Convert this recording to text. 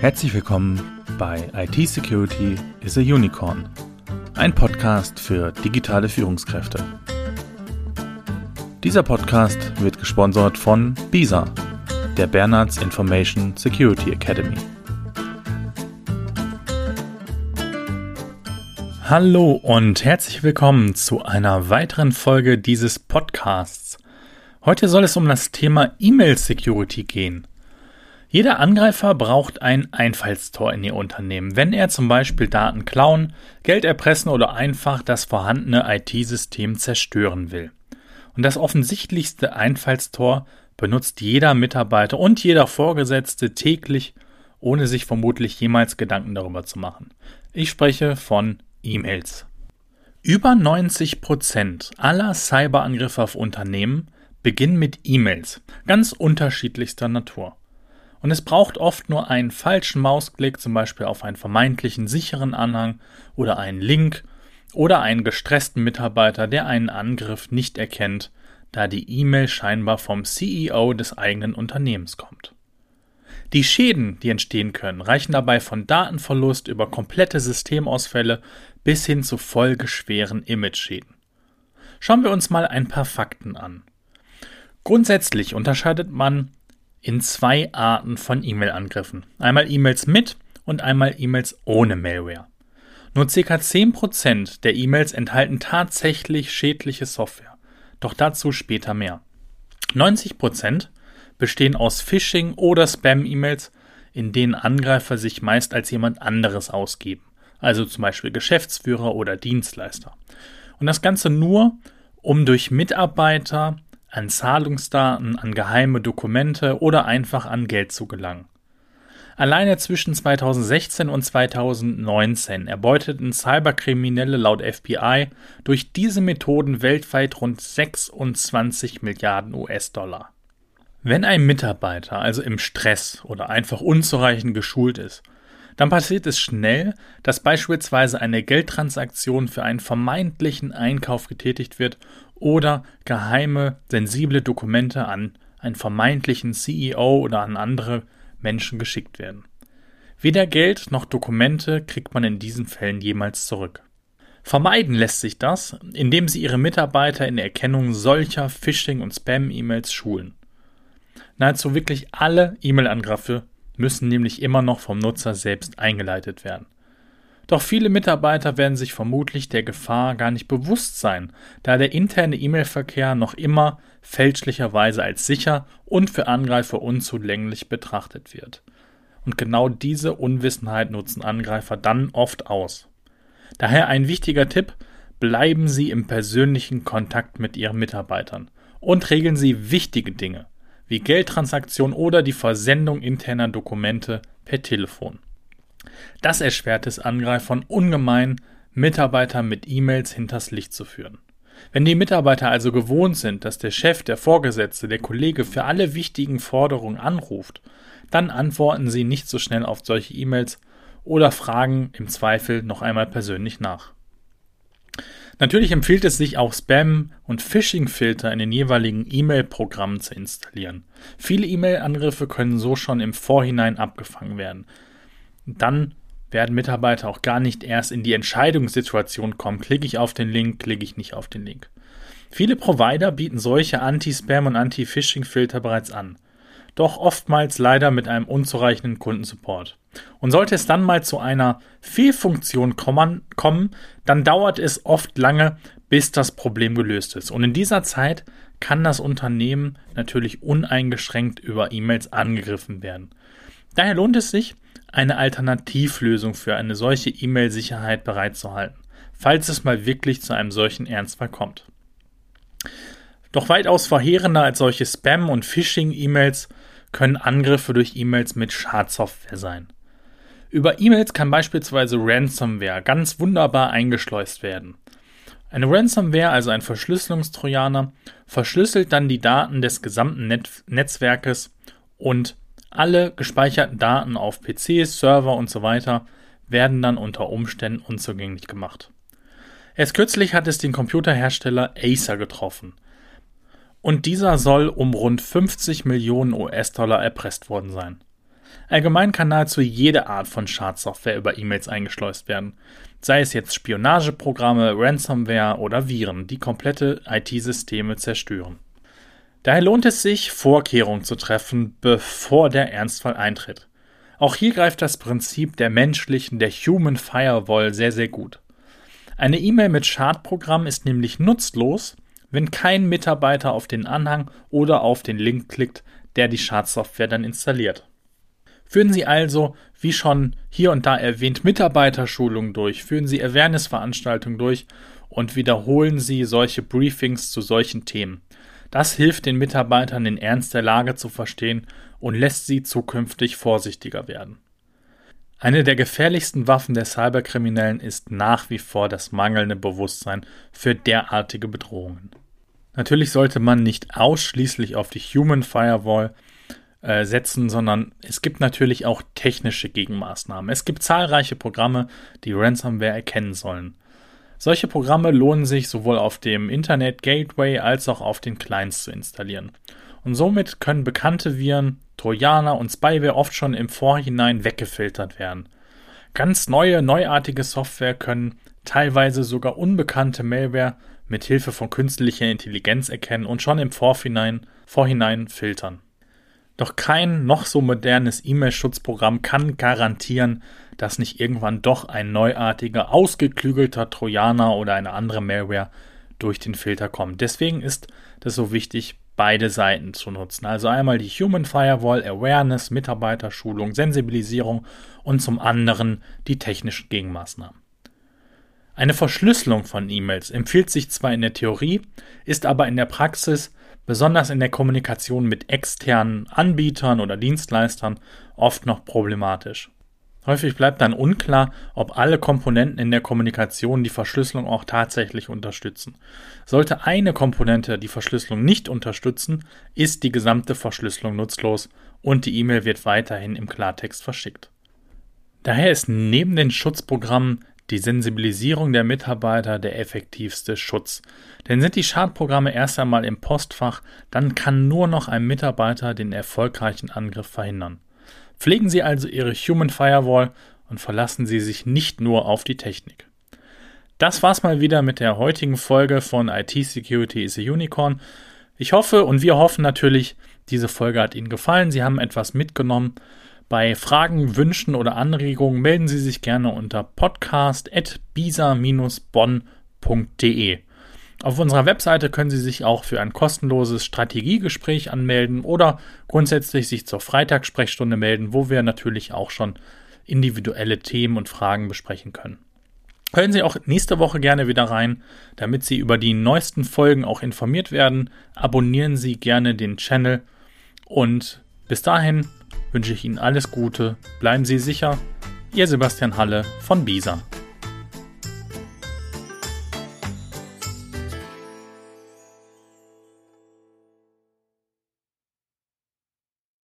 Herzlich willkommen bei IT Security is a Unicorn, ein Podcast für digitale Führungskräfte. Dieser Podcast wird gesponsert von BISA, der Bernards Information Security Academy. Hallo und herzlich willkommen zu einer weiteren Folge dieses Podcasts. Heute soll es um das Thema E-Mail Security gehen. Jeder Angreifer braucht ein Einfallstor in ihr Unternehmen, wenn er zum Beispiel Daten klauen, Geld erpressen oder einfach das vorhandene IT-System zerstören will. Und das offensichtlichste Einfallstor benutzt jeder Mitarbeiter und jeder Vorgesetzte täglich, ohne sich vermutlich jemals Gedanken darüber zu machen. Ich spreche von E-Mails. Über 90 Prozent aller Cyberangriffe auf Unternehmen beginnen mit E-Mails, ganz unterschiedlichster Natur. Und es braucht oft nur einen falschen Mausklick, zum Beispiel auf einen vermeintlichen sicheren Anhang oder einen Link oder einen gestressten Mitarbeiter, der einen Angriff nicht erkennt, da die E-Mail scheinbar vom CEO des eigenen Unternehmens kommt. Die Schäden, die entstehen können, reichen dabei von Datenverlust über komplette Systemausfälle bis hin zu folgeschweren Image-Schäden. Schauen wir uns mal ein paar Fakten an. Grundsätzlich unterscheidet man in zwei Arten von E-Mail-Angriffen. Einmal E-Mails mit und einmal E-Mails ohne Malware. Nur ca. 10% der E-Mails enthalten tatsächlich schädliche Software. Doch dazu später mehr. 90% bestehen aus Phishing- oder Spam-E-Mails, in denen Angreifer sich meist als jemand anderes ausgeben, also zum Beispiel Geschäftsführer oder Dienstleister. Und das Ganze nur, um durch Mitarbeiter an Zahlungsdaten, an geheime Dokumente oder einfach an Geld zu gelangen. Alleine zwischen 2016 und 2019 erbeuteten Cyberkriminelle laut FBI durch diese Methoden weltweit rund 26 Milliarden US-Dollar. Wenn ein Mitarbeiter also im Stress oder einfach unzureichend geschult ist, dann passiert es schnell, dass beispielsweise eine Geldtransaktion für einen vermeintlichen Einkauf getätigt wird oder geheime, sensible Dokumente an einen vermeintlichen CEO oder an andere Menschen geschickt werden. Weder Geld noch Dokumente kriegt man in diesen Fällen jemals zurück. Vermeiden lässt sich das, indem Sie Ihre Mitarbeiter in der Erkennung solcher Phishing- und Spam-E-Mails schulen. Nahezu wirklich alle E-Mail-Angriffe müssen nämlich immer noch vom Nutzer selbst eingeleitet werden. Doch viele Mitarbeiter werden sich vermutlich der Gefahr gar nicht bewusst sein, da der interne E-Mail-Verkehr noch immer fälschlicherweise als sicher und für Angreifer unzulänglich betrachtet wird. Und genau diese Unwissenheit nutzen Angreifer dann oft aus. Daher ein wichtiger Tipp, bleiben Sie im persönlichen Kontakt mit Ihren Mitarbeitern und regeln Sie wichtige Dinge wie Geldtransaktionen oder die Versendung interner Dokumente per Telefon. Das erschwert es Angreifern ungemein, Mitarbeiter mit E-Mails hinters Licht zu führen. Wenn die Mitarbeiter also gewohnt sind, dass der Chef, der Vorgesetzte, der Kollege für alle wichtigen Forderungen anruft, dann antworten sie nicht so schnell auf solche E-Mails oder fragen im Zweifel noch einmal persönlich nach. Natürlich empfiehlt es sich auch Spam- und Phishing-Filter in den jeweiligen E-Mail-Programmen zu installieren. Viele E-Mail-Angriffe können so schon im Vorhinein abgefangen werden dann werden Mitarbeiter auch gar nicht erst in die Entscheidungssituation kommen. Klicke ich auf den Link, klicke ich nicht auf den Link. Viele Provider bieten solche Anti-Spam- und Anti-Phishing-Filter bereits an. Doch oftmals leider mit einem unzureichenden Kundensupport. Und sollte es dann mal zu einer Fehlfunktion kommen, dann dauert es oft lange, bis das Problem gelöst ist. Und in dieser Zeit kann das Unternehmen natürlich uneingeschränkt über E-Mails angegriffen werden. Daher lohnt es sich, eine Alternativlösung für eine solche E-Mail-Sicherheit bereitzuhalten, falls es mal wirklich zu einem solchen Ernstfall kommt. Doch weitaus verheerender als solche Spam- und Phishing-E-Mails können Angriffe durch E-Mails mit Schadsoftware sein. Über E-Mails kann beispielsweise Ransomware ganz wunderbar eingeschleust werden. Eine Ransomware, also ein Verschlüsselungstrojaner, verschlüsselt dann die Daten des gesamten Net Netzwerkes und alle gespeicherten Daten auf PCs, Server und so weiter werden dann unter Umständen unzugänglich gemacht. Erst kürzlich hat es den Computerhersteller Acer getroffen. Und dieser soll um rund 50 Millionen US-Dollar erpresst worden sein. Allgemein kann nahezu jede Art von Schadsoftware über E-Mails eingeschleust werden. Sei es jetzt Spionageprogramme, Ransomware oder Viren, die komplette IT-Systeme zerstören. Daher lohnt es sich, Vorkehrungen zu treffen, bevor der Ernstfall eintritt. Auch hier greift das Prinzip der menschlichen, der Human Firewall sehr, sehr gut. Eine E-Mail mit Schadprogramm ist nämlich nutzlos, wenn kein Mitarbeiter auf den Anhang oder auf den Link klickt, der die Schadsoftware dann installiert. Führen Sie also, wie schon hier und da erwähnt, Mitarbeiterschulungen durch, führen Sie Awareness-Veranstaltungen durch und wiederholen Sie solche Briefings zu solchen Themen. Das hilft den Mitarbeitern, den Ernst der Lage zu verstehen und lässt sie zukünftig vorsichtiger werden. Eine der gefährlichsten Waffen der Cyberkriminellen ist nach wie vor das mangelnde Bewusstsein für derartige Bedrohungen. Natürlich sollte man nicht ausschließlich auf die Human Firewall äh, setzen, sondern es gibt natürlich auch technische Gegenmaßnahmen. Es gibt zahlreiche Programme, die Ransomware erkennen sollen. Solche Programme lohnen sich sowohl auf dem Internet Gateway als auch auf den Clients zu installieren. Und somit können bekannte Viren, Trojaner und Spyware oft schon im Vorhinein weggefiltert werden. Ganz neue, neuartige Software können teilweise sogar unbekannte Malware mit Hilfe von künstlicher Intelligenz erkennen und schon im Vorhinein, Vorhinein filtern. Doch kein noch so modernes E-Mail-Schutzprogramm kann garantieren, dass nicht irgendwann doch ein neuartiger, ausgeklügelter Trojaner oder eine andere Malware durch den Filter kommt. Deswegen ist es so wichtig, beide Seiten zu nutzen. Also einmal die Human Firewall, Awareness, Mitarbeiterschulung, Sensibilisierung und zum anderen die technischen Gegenmaßnahmen. Eine Verschlüsselung von E-Mails empfiehlt sich zwar in der Theorie, ist aber in der Praxis besonders in der Kommunikation mit externen Anbietern oder Dienstleistern oft noch problematisch. Häufig bleibt dann unklar, ob alle Komponenten in der Kommunikation die Verschlüsselung auch tatsächlich unterstützen. Sollte eine Komponente die Verschlüsselung nicht unterstützen, ist die gesamte Verschlüsselung nutzlos und die E-Mail wird weiterhin im Klartext verschickt. Daher ist neben den Schutzprogrammen die Sensibilisierung der Mitarbeiter der effektivste Schutz. Denn sind die Schadprogramme erst einmal im Postfach, dann kann nur noch ein Mitarbeiter den erfolgreichen Angriff verhindern. Pflegen Sie also Ihre Human Firewall und verlassen Sie sich nicht nur auf die Technik. Das war's mal wieder mit der heutigen Folge von IT Security is a Unicorn. Ich hoffe und wir hoffen natürlich, diese Folge hat Ihnen gefallen. Sie haben etwas mitgenommen. Bei Fragen, Wünschen oder Anregungen melden Sie sich gerne unter podcast.bisa-bonn.de. Auf unserer Webseite können Sie sich auch für ein kostenloses Strategiegespräch anmelden oder grundsätzlich sich zur Freitagssprechstunde melden, wo wir natürlich auch schon individuelle Themen und Fragen besprechen können. Hören Sie auch nächste Woche gerne wieder rein, damit Sie über die neuesten Folgen auch informiert werden. Abonnieren Sie gerne den Channel und bis dahin wünsche ich Ihnen alles Gute, bleiben Sie sicher. Ihr Sebastian Halle von Bisa.